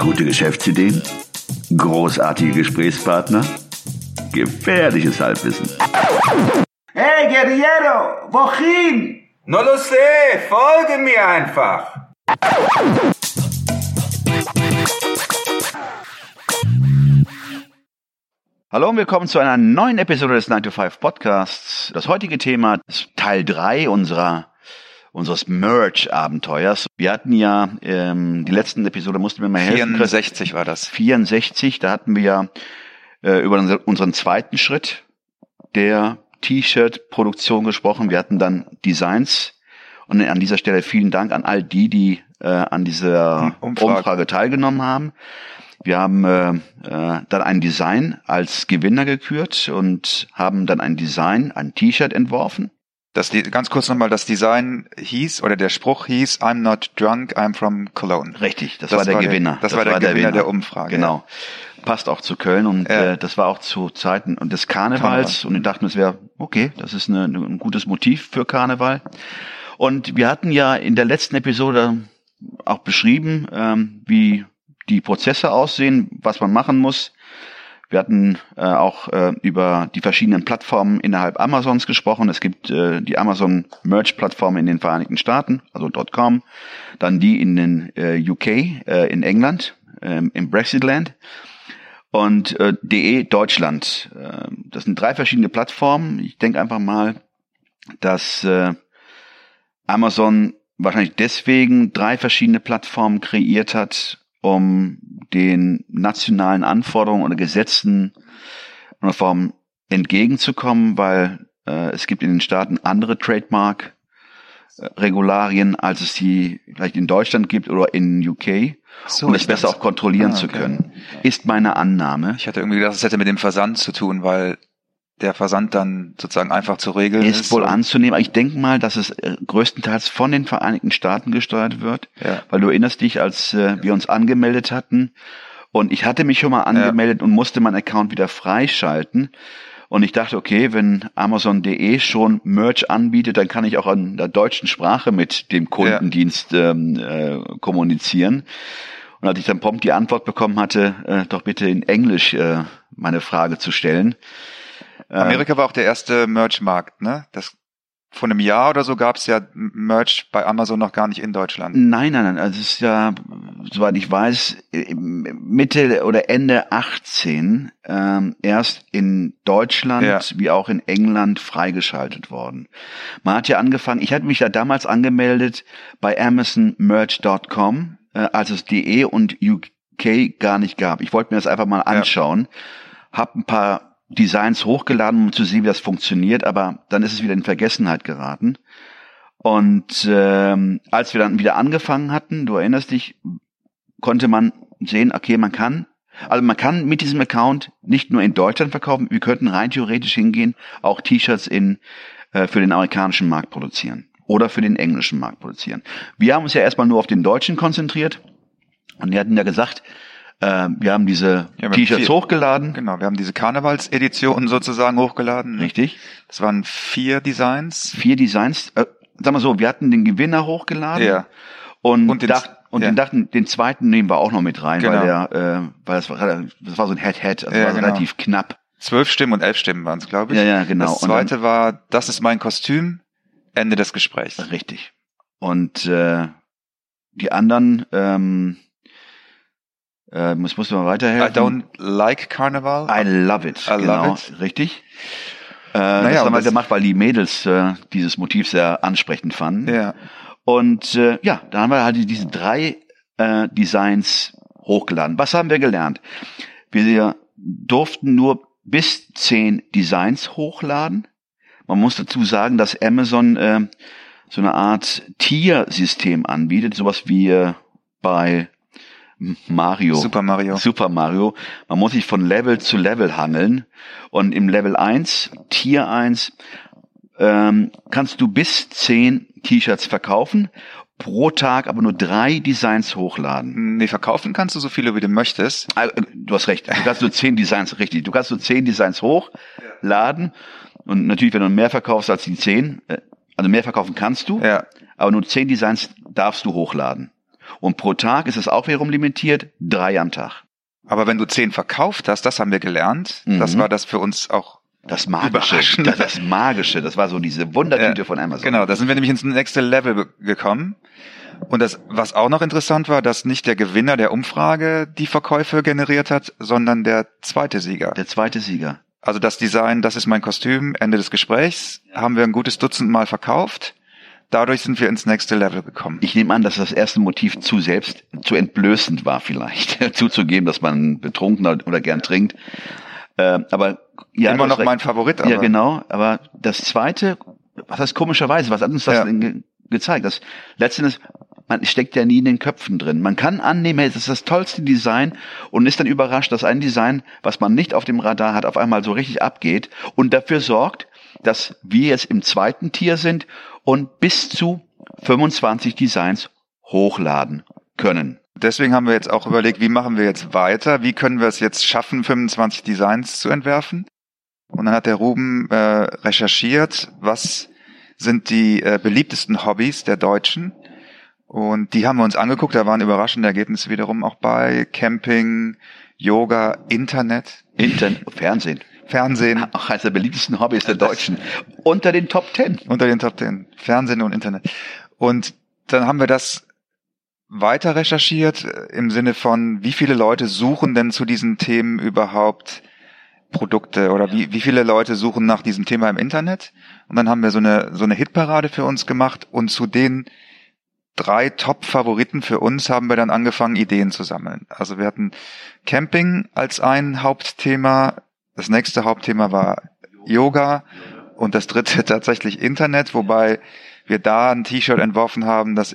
Gute Geschäftsideen? Großartige Gesprächspartner? Gefährliches Halbwissen. Hey Guerriero, wohin? No lo sé, folge mir einfach. Hallo und willkommen zu einer neuen Episode des 9 to 5 Podcasts. Das heutige Thema ist Teil 3 unserer unseres Merch-Abenteuers. Wir hatten ja ähm, die letzten Episode mussten wir mal helfen. 64 war das. 64, da hatten wir ja äh, über unseren zweiten Schritt der T-Shirt-Produktion gesprochen. Wir hatten dann Designs und an dieser Stelle vielen Dank an all die, die äh, an dieser Umfrage. Umfrage teilgenommen haben. Wir haben äh, äh, dann ein Design als Gewinner gekürt und haben dann ein Design, ein T-Shirt entworfen. Das, ganz kurz nochmal, das Design hieß, oder der Spruch hieß, I'm not drunk, I'm from Cologne. Richtig, das, das war der war Gewinner. Der, das, das, war der, war der Gewinner, der Umfrage. Genau. Ja. Passt auch zu Köln und ja. äh, das war auch zu Zeiten und des Karnevals Karneval. und ich dachte mir, es wäre okay, das ist eine, ein gutes Motiv für Karneval. Und wir hatten ja in der letzten Episode auch beschrieben, ähm, wie die Prozesse aussehen, was man machen muss. Wir hatten äh, auch äh, über die verschiedenen Plattformen innerhalb Amazons gesprochen. Es gibt äh, die Amazon Merch Plattform in den Vereinigten Staaten, also .com, dann die in den äh, UK, äh, in England, äh, im Brexitland und äh, DE Deutschland. Äh, das sind drei verschiedene Plattformen. Ich denke einfach mal, dass äh, Amazon wahrscheinlich deswegen drei verschiedene Plattformen kreiert hat, um den nationalen Anforderungen oder Gesetzen oder Form entgegenzukommen, weil äh, es gibt in den Staaten andere Trademark Regularien, als es die vielleicht in Deutschland gibt oder in UK, so, um es besser auch kontrollieren ah, okay. zu können, ist meine Annahme. Ich hatte irgendwie gedacht, es hätte mit dem Versand zu tun, weil der Versand dann sozusagen einfach zu regeln ist. Ist wohl anzunehmen. Ich denke mal, dass es äh, größtenteils von den Vereinigten Staaten gesteuert wird, ja. weil du erinnerst dich, als äh, wir uns angemeldet hatten und ich hatte mich schon mal angemeldet ja. und musste meinen Account wieder freischalten. Und ich dachte, okay, wenn Amazon.de schon Merch anbietet, dann kann ich auch an der deutschen Sprache mit dem Kundendienst ja. ähm, äh, kommunizieren. Und als ich dann prompt die Antwort bekommen hatte, äh, doch bitte in Englisch äh, meine Frage zu stellen, Amerika war auch der erste Merch-Markt, ne? Das vor einem Jahr oder so gab es ja Merch bei Amazon noch gar nicht in Deutschland. Nein, nein, nein. Also es ist ja, soweit ich weiß, Mitte oder Ende 18 ähm, erst in Deutschland ja. wie auch in England freigeschaltet worden. Man hat ja angefangen, ich hatte mich ja damals angemeldet bei AmazonMerch.com, äh, als es DE und UK gar nicht gab. Ich wollte mir das einfach mal anschauen, ja. hab ein paar Designs hochgeladen, um zu sehen, wie das funktioniert, aber dann ist es wieder in Vergessenheit geraten. Und ähm, als wir dann wieder angefangen hatten, du erinnerst dich, konnte man sehen, okay, man kann, also man kann mit diesem Account nicht nur in Deutschland verkaufen, wir könnten rein theoretisch hingehen, auch T-Shirts in äh, für den amerikanischen Markt produzieren oder für den englischen Markt produzieren. Wir haben uns ja erstmal nur auf den deutschen konzentriert und wir hatten ja gesagt, äh, wir haben diese ja, T-Shirts hochgeladen. Genau, wir haben diese Karnevalsedition sozusagen hochgeladen. Richtig. Das waren vier Designs. Vier Designs. Äh, sag mal so, wir hatten den Gewinner hochgeladen. Ja. Und, und, den, dacht, und ja. den dachten, den zweiten nehmen wir auch noch mit rein, genau. weil der, äh, weil das war, das war so ein Head-Head, also ja, war genau. relativ knapp. Zwölf Stimmen und elf Stimmen waren es, glaube ich. Ja, ja, genau. Das zweite dann, war, das ist mein Kostüm, Ende des Gesprächs. Richtig. Und äh, die anderen, ähm, äh, muss, muss man weiterhelfen. I don't like Carnival. I love it. I genau, love it. richtig. Äh, naja, das haben wir gemacht, weil die Mädels äh, dieses Motiv sehr ansprechend fanden. Ja. Und äh, ja, da haben wir halt diese drei äh, Designs hochgeladen. Was haben wir gelernt? Wir durften nur bis zehn Designs hochladen. Man muss dazu sagen, dass Amazon äh, so eine Art Tier-System anbietet, sowas wie äh, bei Mario. Super Mario. Super Mario. Man muss sich von Level zu Level hangeln. Und im Level 1, Tier 1, ähm, kannst du bis 10 T-Shirts verkaufen. Pro Tag aber nur drei Designs hochladen. Nee, verkaufen kannst du so viele, wie du möchtest. Ah, äh, du hast recht. Du kannst nur zehn Designs, richtig. Du kannst nur zehn Designs hochladen. Und natürlich, wenn du mehr verkaufst als die zehn, äh, also mehr verkaufen kannst du, ja. aber nur zehn Designs darfst du hochladen. Und pro Tag ist es auch wiederum limitiert, drei am Tag. Aber wenn du zehn verkauft hast, das haben wir gelernt, mhm. das war das für uns auch das Magische, das, das Magische, das war so diese Wundertüte ja, von Amazon. Genau, da sind wir nämlich ins nächste Level gekommen. Und das, was auch noch interessant war, dass nicht der Gewinner der Umfrage die Verkäufe generiert hat, sondern der zweite Sieger. Der zweite Sieger. Also das Design, das ist mein Kostüm, Ende des Gesprächs, haben wir ein gutes Dutzend Mal verkauft. Dadurch sind wir ins nächste Level gekommen. Ich nehme an, dass das erste Motiv zu selbst, zu entblößend war vielleicht, zuzugeben, dass man betrunken oder gern trinkt. Äh, aber ja, immer noch recht. mein Favorit. Aber. Ja, genau. Aber das zweite, was heißt komischerweise, was hat uns das ja. ge gezeigt? Das letztendlich, man steckt ja nie in den Köpfen drin. Man kann annehmen, es ist das tollste Design und ist dann überrascht, dass ein Design, was man nicht auf dem Radar hat, auf einmal so richtig abgeht und dafür sorgt, dass wir jetzt im zweiten Tier sind und bis zu 25 Designs hochladen können. Deswegen haben wir jetzt auch überlegt, wie machen wir jetzt weiter? Wie können wir es jetzt schaffen, 25 Designs zu entwerfen? Und dann hat der Ruben äh, recherchiert, was sind die äh, beliebtesten Hobbys der Deutschen. Und die haben wir uns angeguckt, da waren überraschende Ergebnisse wiederum auch bei Camping, Yoga, Internet. Internet, Fernsehen. Fernsehen. Auch eines der beliebtesten Hobbys der Deutschen. Unter den Top Ten. Unter den Top Ten. Fernsehen und Internet. Und dann haben wir das weiter recherchiert äh, im Sinne von, wie viele Leute suchen denn zu diesen Themen überhaupt Produkte oder wie, wie viele Leute suchen nach diesem Thema im Internet? Und dann haben wir so eine, so eine Hitparade für uns gemacht und zu den drei Top-Favoriten für uns haben wir dann angefangen, Ideen zu sammeln. Also wir hatten Camping als ein Hauptthema. Das nächste Hauptthema war Yoga und das dritte tatsächlich Internet, wobei wir da ein T-Shirt entworfen haben, das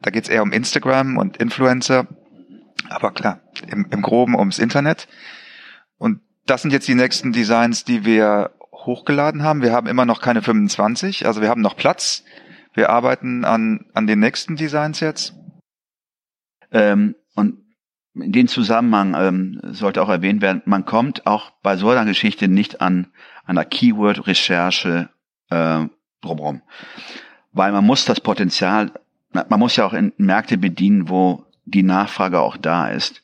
da geht's eher um Instagram und Influencer. Aber klar, im, im Groben ums Internet. Und das sind jetzt die nächsten Designs, die wir hochgeladen haben. Wir haben immer noch keine 25, also wir haben noch Platz. Wir arbeiten an, an den nächsten Designs jetzt. Ähm, und in dem Zusammenhang ähm, sollte auch erwähnt werden, man kommt auch bei so einer Geschichte nicht an einer Keyword-Recherche äh, drumherum. Weil man muss das Potenzial man muss ja auch in Märkte bedienen, wo die Nachfrage auch da ist.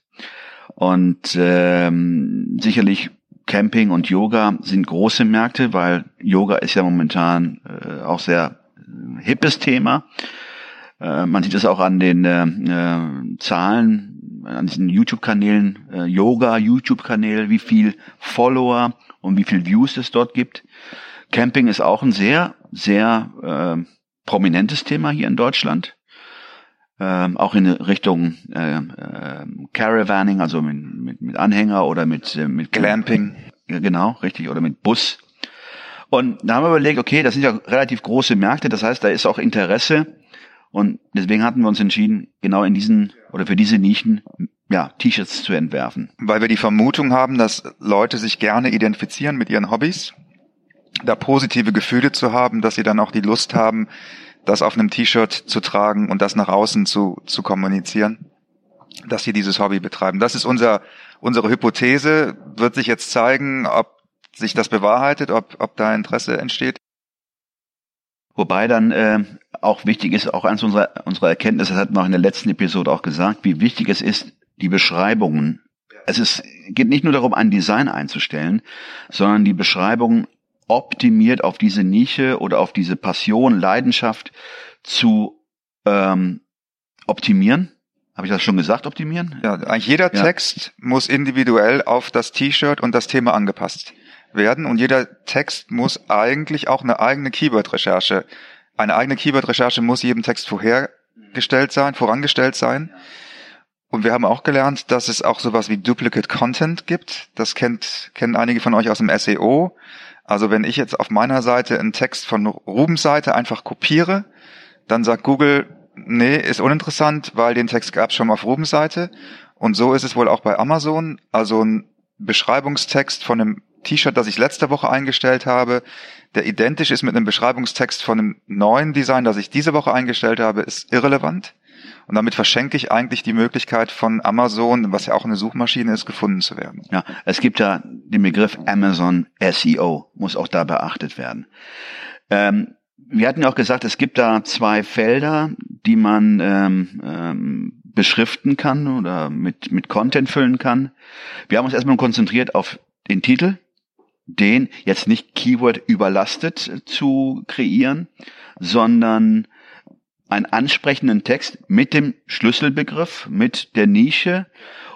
Und ähm, sicherlich Camping und Yoga sind große Märkte, weil Yoga ist ja momentan äh, auch sehr äh, hippes Thema. Äh, man sieht es auch an den äh, äh, Zahlen, an diesen YouTube-Kanälen, äh, Yoga-YouTube-Kanäle, wie viel Follower und wie viel Views es dort gibt. Camping ist auch ein sehr, sehr äh, prominentes Thema hier in Deutschland ähm, auch in Richtung äh, äh, Caravanning, also mit, mit, mit Anhänger oder mit, äh, mit Glamping. Genau, richtig, oder mit Bus. Und da haben wir überlegt, okay, das sind ja relativ große Märkte, das heißt, da ist auch Interesse. Und deswegen hatten wir uns entschieden, genau in diesen oder für diese Nischen ja, T-Shirts zu entwerfen. Weil wir die Vermutung haben, dass Leute sich gerne identifizieren mit ihren Hobbys, da positive Gefühle zu haben, dass sie dann auch die Lust haben, das auf einem T-Shirt zu tragen und das nach außen zu, zu kommunizieren, dass sie dieses Hobby betreiben. Das ist unser, unsere Hypothese. Wird sich jetzt zeigen, ob sich das bewahrheitet, ob, ob da Interesse entsteht. Wobei dann äh, auch wichtig ist, auch eines unserer, unserer Erkenntnisse, das hatten wir auch in der letzten Episode auch gesagt, wie wichtig es ist, die Beschreibungen. Es ist, geht nicht nur darum, ein Design einzustellen, sondern die Beschreibungen optimiert auf diese Nische oder auf diese Passion, Leidenschaft zu ähm, optimieren. Habe ich das schon gesagt, optimieren? Ja, eigentlich jeder ja. Text muss individuell auf das T-Shirt und das Thema angepasst werden und jeder Text muss eigentlich auch eine eigene Keyword-Recherche, eine eigene Keyword-Recherche muss jedem Text vorhergestellt sein, vorangestellt sein. Und wir haben auch gelernt, dass es auch sowas wie Duplicate Content gibt. Das kennt, kennen einige von euch aus dem SEO. Also wenn ich jetzt auf meiner Seite einen Text von Rubens Seite einfach kopiere, dann sagt Google, nee, ist uninteressant, weil den Text gab es schon mal auf Rubens Seite. Und so ist es wohl auch bei Amazon. Also ein Beschreibungstext von einem T-Shirt, das ich letzte Woche eingestellt habe, der identisch ist mit einem Beschreibungstext von einem neuen Design, das ich diese Woche eingestellt habe, ist irrelevant. Und damit verschenke ich eigentlich die Möglichkeit von Amazon, was ja auch eine Suchmaschine ist, gefunden zu werden. Ja, es gibt ja den Begriff Amazon SEO, muss auch da beachtet werden. Ähm, wir hatten ja auch gesagt, es gibt da zwei Felder, die man ähm, ähm, beschriften kann oder mit, mit Content füllen kann. Wir haben uns erstmal konzentriert auf den Titel, den jetzt nicht Keyword überlastet zu kreieren, sondern einen ansprechenden Text mit dem Schlüsselbegriff, mit der Nische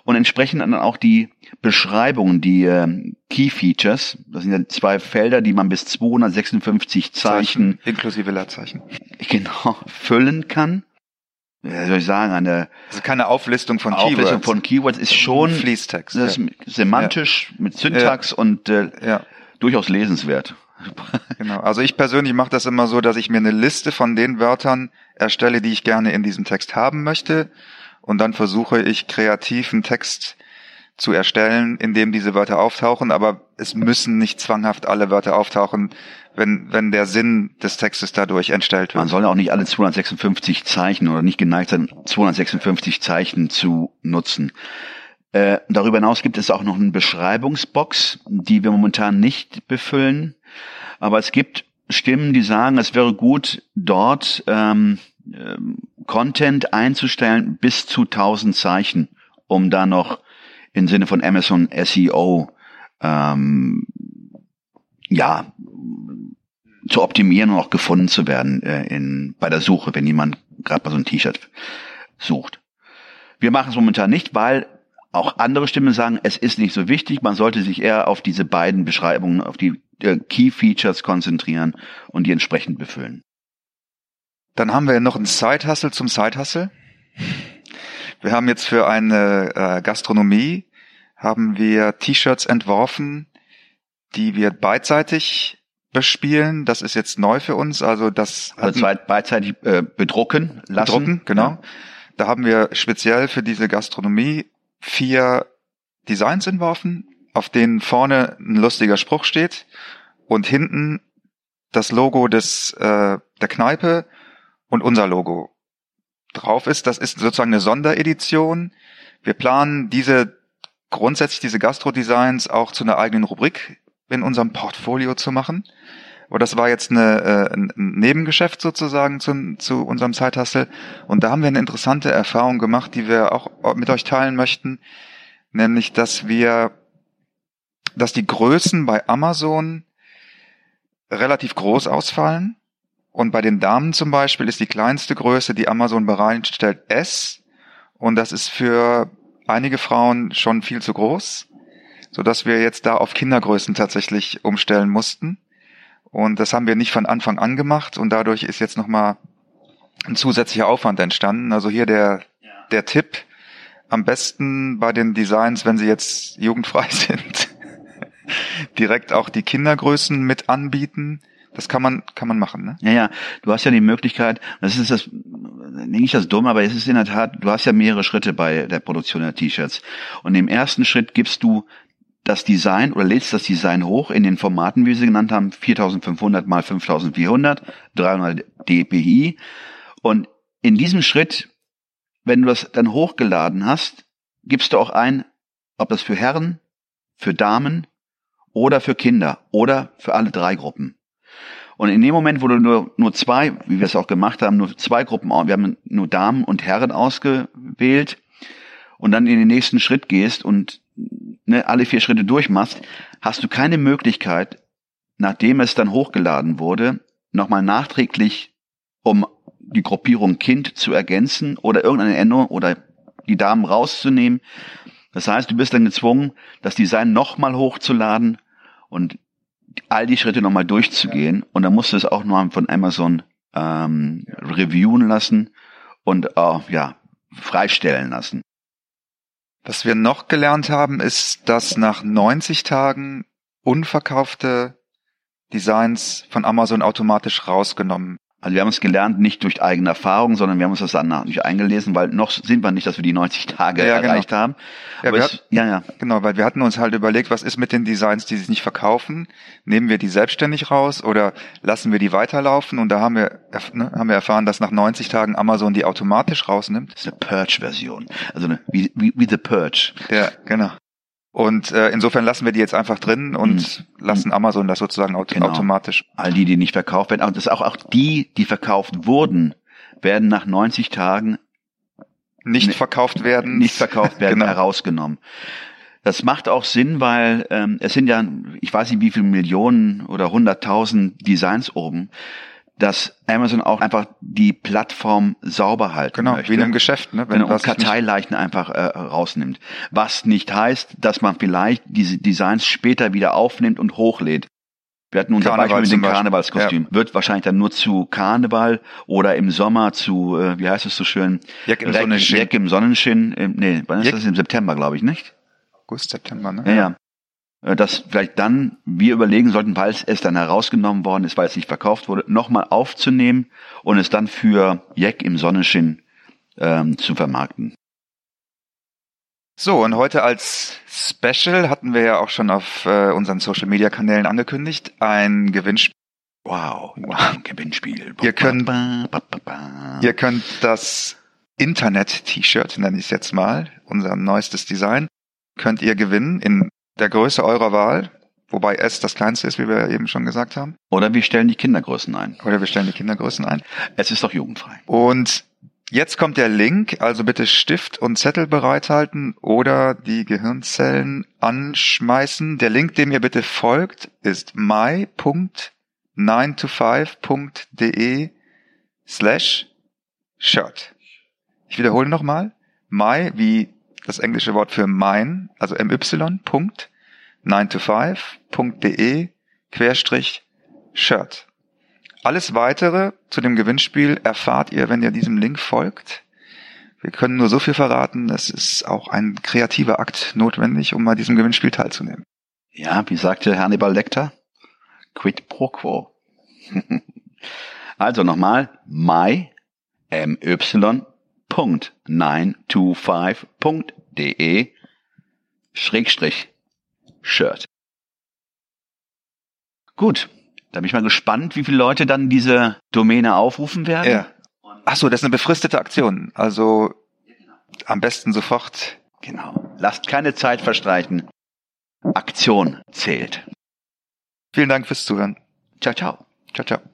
und entsprechend dann auch die Beschreibungen, die äh, Key Features, das sind ja zwei Felder, die man bis 256 Zeichen, Zeichen inklusive Leerzeichen genau füllen kann. Ja, soll ich sagen, eine also keine Auflistung von Auflistung Keywords. von Keywords ist schon Fließtext. Das ist semantisch ja. mit Syntax ja. und äh, ja. durchaus lesenswert. Genau. Also ich persönlich mache das immer so, dass ich mir eine Liste von den Wörtern erstelle, die ich gerne in diesem Text haben möchte und dann versuche ich kreativ einen Text zu erstellen, in dem diese Wörter auftauchen, aber es müssen nicht zwanghaft alle Wörter auftauchen, wenn, wenn der Sinn des Textes dadurch entstellt wird. Man soll auch nicht alle 256 Zeichen oder nicht geneigt sein, 256 Zeichen zu nutzen. Äh, darüber hinaus gibt es auch noch eine Beschreibungsbox, die wir momentan nicht befüllen. Aber es gibt Stimmen, die sagen, es wäre gut, dort ähm, ähm, Content einzustellen bis zu 1000 Zeichen, um da noch im Sinne von Amazon SEO ähm, ja zu optimieren und auch gefunden zu werden äh, in bei der Suche, wenn jemand gerade bei so einem T-Shirt sucht. Wir machen es momentan nicht, weil auch andere Stimmen sagen, es ist nicht so wichtig, man sollte sich eher auf diese beiden Beschreibungen, auf die äh, Key Features konzentrieren und die entsprechend befüllen. Dann haben wir noch ein Side-Hustle zum Side-Hustle. Wir haben jetzt für eine äh, Gastronomie haben wir T-Shirts entworfen, die wir beidseitig bespielen. Das ist jetzt neu für uns. Also das also beidseitig äh, bedrucken lassen. Bedrucken, genau. Ja. Da haben wir speziell für diese Gastronomie vier Designs entworfen, auf denen vorne ein lustiger Spruch steht und hinten das Logo des äh, der Kneipe und unser Logo drauf ist. Das ist sozusagen eine Sonderedition. Wir planen diese grundsätzlich diese Gastro-Designs auch zu einer eigenen Rubrik in unserem Portfolio zu machen. Aber das war jetzt eine, äh, ein Nebengeschäft sozusagen zu, zu unserem Zeithassel. Und da haben wir eine interessante Erfahrung gemacht, die wir auch mit euch teilen möchten. Nämlich, dass wir, dass die Größen bei Amazon relativ groß ausfallen. Und bei den Damen zum Beispiel ist die kleinste Größe, die Amazon bereitstellt, S. Und das ist für einige Frauen schon viel zu groß, so dass wir jetzt da auf Kindergrößen tatsächlich umstellen mussten. Und das haben wir nicht von Anfang an gemacht und dadurch ist jetzt nochmal ein zusätzlicher Aufwand entstanden. Also hier der, der Tipp, am besten bei den Designs, wenn sie jetzt jugendfrei sind, direkt auch die Kindergrößen mit anbieten. Das kann man, kann man machen, ne? Ja, ja. Du hast ja die Möglichkeit, das ist das, nicht das Dumme, aber es ist in der Tat, du hast ja mehrere Schritte bei der Produktion der T-Shirts. Und im ersten Schritt gibst du das Design oder lädst das Design hoch in den Formaten, wie sie genannt haben, 4500 mal 5400, 300 dpi. Und in diesem Schritt, wenn du das dann hochgeladen hast, gibst du auch ein, ob das für Herren, für Damen oder für Kinder oder für alle drei Gruppen. Und in dem Moment, wo du nur, nur zwei, wie wir es auch gemacht haben, nur zwei Gruppen, wir haben nur Damen und Herren ausgewählt und dann in den nächsten Schritt gehst und ne, alle vier Schritte durchmachst, hast du keine Möglichkeit, nachdem es dann hochgeladen wurde, nochmal nachträglich, um die Gruppierung Kind zu ergänzen oder irgendeine Änderung oder die Damen rauszunehmen. Das heißt, du bist dann gezwungen, das Design nochmal hochzuladen und all die Schritte nochmal durchzugehen. Und dann musst du es auch noch von Amazon ähm, reviewen lassen und äh, ja, freistellen lassen. Was wir noch gelernt haben, ist, dass nach 90 Tagen unverkaufte Designs von Amazon automatisch rausgenommen also wir haben es gelernt, nicht durch eigene Erfahrung, sondern wir haben uns das dann nicht eingelesen, weil noch sind wir nicht, dass wir die 90 Tage ja, genau. erreicht genau. haben. Ja, es, hat, ja, ja. Genau, weil wir hatten uns halt überlegt, was ist mit den Designs, die sich nicht verkaufen? Nehmen wir die selbstständig raus oder lassen wir die weiterlaufen? Und da haben wir, ne, haben wir erfahren, dass nach 90 Tagen Amazon die automatisch rausnimmt. Das ist eine Purge-Version. Also eine, wie, wie, wie The Purge. Ja, genau. Und äh, insofern lassen wir die jetzt einfach drin und mhm. lassen Amazon das sozusagen aut genau. automatisch. All die, die nicht verkauft werden, aber das auch, auch die, die verkauft wurden, werden nach 90 Tagen nicht ne, verkauft werden, nicht verkauft werden, genau. herausgenommen. Das macht auch Sinn, weil ähm, es sind ja, ich weiß nicht wie viele Millionen oder hunderttausend Designs oben, dass Amazon auch einfach die Plattform sauber halten genau, möchte. wie in einem Geschäft, ne? Wenn genau, und Karteileichen einfach äh, rausnimmt. Was nicht heißt, dass man vielleicht diese Designs später wieder aufnimmt und hochlädt. Wir hatten unser Karneval Beispiel mit dem Karnevalskostüm. Ja. Wird wahrscheinlich dann nur zu Karneval oder im Sommer zu, äh, wie heißt es so schön? Jack im Sonnenschein. Jack im Sonnenschein. Äh, nee, wann ist Jack? das? Im September, glaube ich, nicht? August, September, ne? Ja, ja. Äh, dass vielleicht dann wir überlegen sollten, weil es dann herausgenommen worden ist, weil es nicht verkauft wurde, nochmal aufzunehmen und es dann für Jack im Sonnenschein ähm, zu vermarkten. So, und heute als Special hatten wir ja auch schon auf äh, unseren Social Media Kanälen angekündigt, ein Gewinnspiel. Wow, wow, Gewinnspiel. Ihr könnt, ihr könnt das Internet-T-Shirt, nenne ich es jetzt mal, unser neuestes Design, könnt ihr gewinnen in der Größe eurer Wahl, wobei S das kleinste ist, wie wir eben schon gesagt haben. Oder wir stellen die Kindergrößen ein. Oder wir stellen die Kindergrößen ein. Es ist doch jugendfrei. Und Jetzt kommt der Link, also bitte Stift und Zettel bereithalten oder die Gehirnzellen anschmeißen. Der Link, dem ihr bitte folgt, ist my.9to5.de slash shirt. Ich wiederhole nochmal. My wie das englische Wort für mein, also my, Punkt, 9to5.de querstrich shirt. Alles weitere zu dem Gewinnspiel erfahrt ihr, wenn ihr diesem Link folgt. Wir können nur so viel verraten, es ist auch ein kreativer Akt notwendig, um bei diesem Gewinnspiel teilzunehmen. Ja, wie sagte Hannibal Lecter? Quid pro quo. also nochmal, my, my.925.de Schrägstrich Shirt. Gut, da bin ich mal gespannt, wie viele Leute dann diese Domäne aufrufen werden. Ja. Ach so, das ist eine befristete Aktion. Also am besten sofort. Genau. Lasst keine Zeit verstreichen. Aktion zählt. Vielen Dank fürs Zuhören. Ciao, ciao. Ciao, ciao.